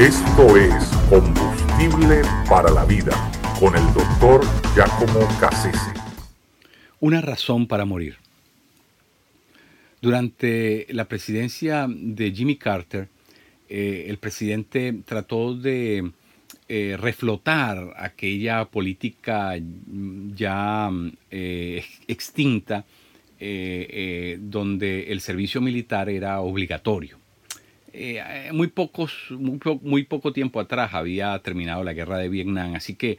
Esto es Combustible para la Vida con el doctor Giacomo Cassese. Una razón para morir. Durante la presidencia de Jimmy Carter, eh, el presidente trató de eh, reflotar aquella política ya eh, extinta donde el servicio militar era obligatorio. Muy, pocos, muy, poco tiempo atrás había terminado la guerra de Vietnam, así que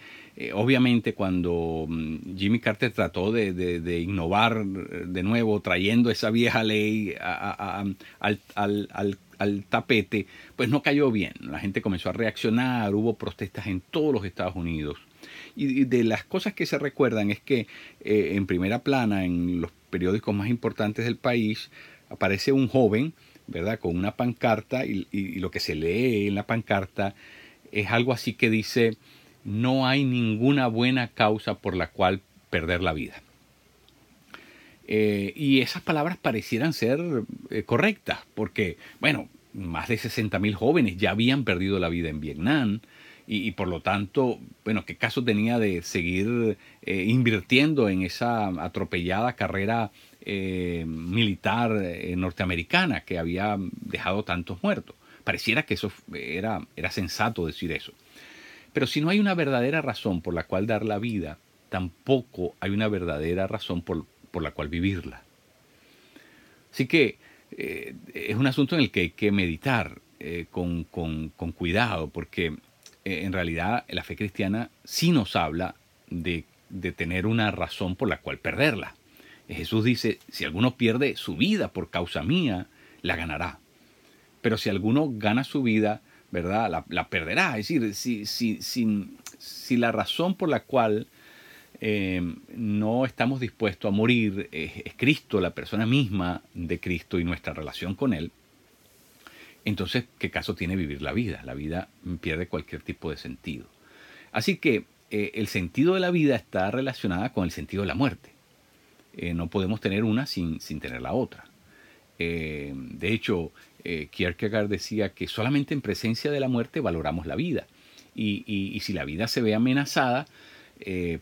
obviamente cuando mm, Jimmy Carter trató de, innovar de nuevo, trayendo esa vieja ley al, al al tapete, pues no cayó bien. La gente comenzó a reaccionar, hubo protestas en todos los Estados Unidos. Y de las cosas que se recuerdan es que eh, en primera plana, en los periódicos más importantes del país, aparece un joven, ¿verdad?, con una pancarta y, lo que se lee en la pancarta es algo así que dice, no hay ninguna buena causa por la cual perder la vida. Eh, y esas palabras parecieran ser eh, correctas, porque, bueno, más de 60.000 jóvenes ya habían perdido la vida en Vietnam, y, por lo tanto, bueno, ¿qué caso tenía de seguir eh, invirtiendo en esa atropellada carrera militar norteamericana que había dejado tantos muertos? Pareciera que eso era, era sensato decir eso. Pero si no hay una verdadera razón por la cual dar la vida, tampoco hay una verdadera razón por, por la cual vivirla. Así que eh, es un asunto en el que hay que meditar eh, con, cuidado, porque eh, en realidad la fe cristiana sí nos habla de, de tener una razón por la cual perderla. Jesús dice, si alguno pierde su vida por causa mía, la ganará. Pero si alguno gana su vida, ¿verdad? La, perderá. Es decir, si, si, si, la razón por la cual Em, no estamos dispuestos a morir, es, Cristo, la persona misma de Cristo y nuestra relación con Él, entonces, ¿qué caso tiene vivir la vida? La vida pierde cualquier tipo de sentido. Así que eh, el sentido de la vida está relacionada con el sentido de la muerte. Eh, no podemos tener una sin, sin tener la otra. Eh, de hecho, Kierkegaard decía que solamente en presencia de la muerte valoramos la vida. y si la vida se ve amenazada,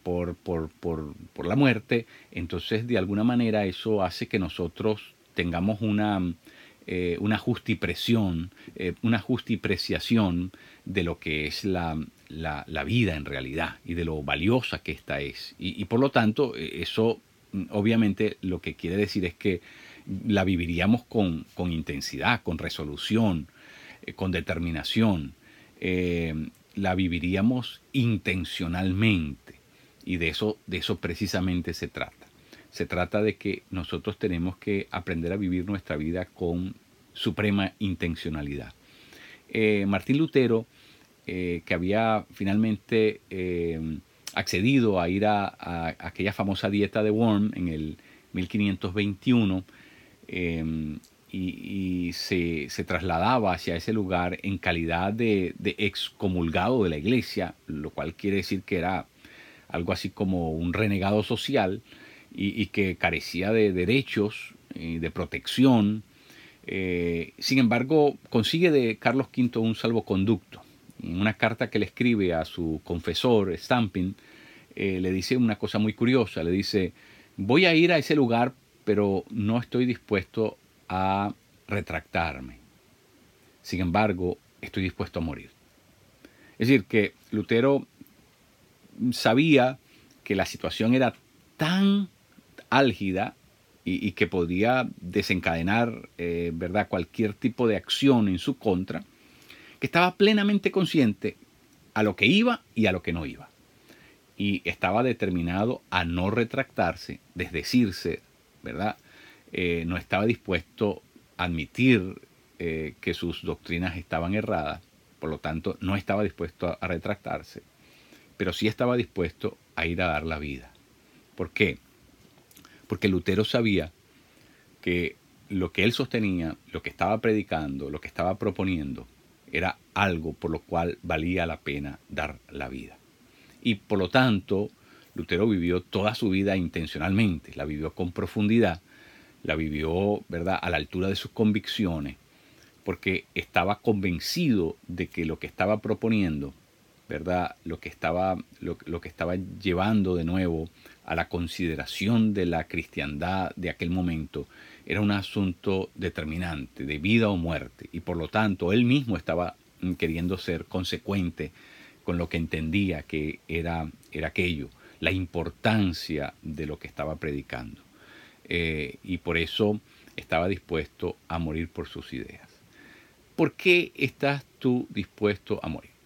por, por, por, por, la muerte, entonces de alguna manera eso hace que nosotros tengamos una, eh, una justipresión, eh, una justipreciación de lo que es la, la, vida en realidad y de lo valiosa que ésta es. Y, por lo tanto, eso mm, obviamente lo que quiere decir es que la viviríamos con, con intensidad, con resolución, con determinación la viviríamos intencionalmente. Y de eso, de eso precisamente se trata. Se trata de que nosotros tenemos que aprender a vivir nuestra vida con suprema intencionalidad. Eh, Martín Lutero, eh, que había finalmente eh, accedido a ir a, a, aquella famosa dieta de Worm en el 1521, y, se, trasladaba hacia ese lugar en calidad de, excomulgado de la iglesia, lo cual quiere decir que era algo así como un renegado social y, que carecía de derechos y de protección. Eh, sin embargo, consigue de Carlos V un salvoconducto. En una carta que le escribe a su confesor, Stamping, eh, le dice una cosa muy curiosa. Le dice, voy a ir a ese lugar, pero no estoy dispuesto a retractarme. Sin embargo, estoy dispuesto a morir. Es decir, que Lutero sabía que la situación era tan álgida y, que podía desencadenar eh, ¿verdad? cualquier tipo de acción en su contra, que estaba plenamente consciente a lo que iba y a lo que no iba. Y estaba determinado a no retractarse, desdecirse, ¿verdad? Eh, no estaba dispuesto a admitir eh, que sus doctrinas estaban erradas, por lo tanto no estaba dispuesto a, retractarse, pero sí estaba dispuesto a ir a dar la vida. ¿Por qué? Porque Lutero sabía que lo que él sostenía, lo que estaba predicando, lo que estaba proponiendo, era algo por lo cual valía la pena dar la vida. Y por lo tanto, Lutero vivió toda su vida intencionalmente, la vivió con profundidad la vivió, ¿verdad?, a la altura de sus convicciones. porque estaba convencido de que lo que estaba proponiendo, ¿verdad? Lo que estaba, lo, que estaba llevando de nuevo a la consideración de la cristiandad de aquel momento era un asunto determinante, de vida o muerte, y por lo tanto él mismo estaba queriendo ser consecuente con lo que entendía que era, era aquello, la importancia de lo que estaba predicando. Eh, y por eso estaba dispuesto a morir por sus ideas. ¿Por qué estás tú dispuesto a morir?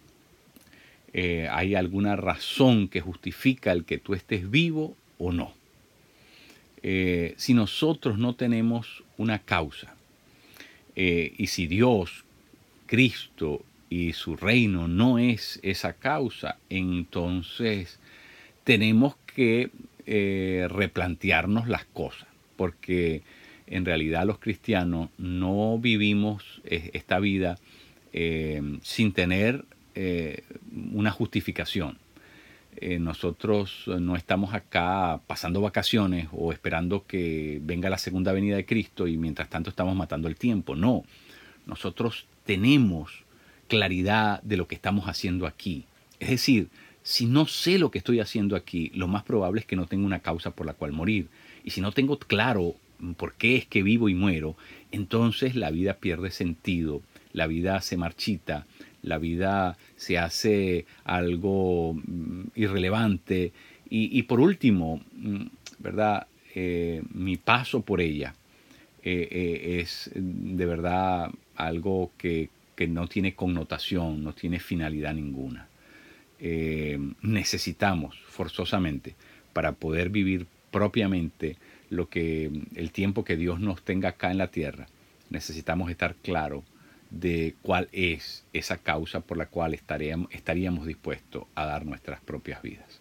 Eh, ¿Hay alguna razón que justifica el que tú estés vivo o no? Eh, si nosotros no tenemos una causa, y si Dios, Cristo y su reino no es esa causa, entonces tenemos que replantearnos las cosas porque en realidad los cristianos no vivimos eh, esta vida eh, sin tener eh, una justificación. nosotros no estamos acá pasando vacaciones o esperando que venga la segunda venida de Cristo y mientras tanto estamos matando el tiempo. No, nosotros tenemos claridad de lo que estamos haciendo aquí. Es decir, si no sé lo que estoy haciendo aquí, lo más probable es que no tenga una causa por la cual morir. Y si no tengo claro por qué es que vivo y muero, entonces la vida pierde sentido, la vida se marchita, la vida se hace algo mm, irrelevante. Y, por último, mm, ¿verdad? Eh, mi paso por ella eh, eh, es de verdad algo que, que, no tiene connotación, no tiene finalidad ninguna. necesitamos forzosamente para poder vivir propiamente lo que el tiempo que Dios nos tenga acá en la tierra, necesitamos estar claro de cuál es esa causa por la cual estaríamos, estaríamos dispuestos a dar nuestras propias vidas.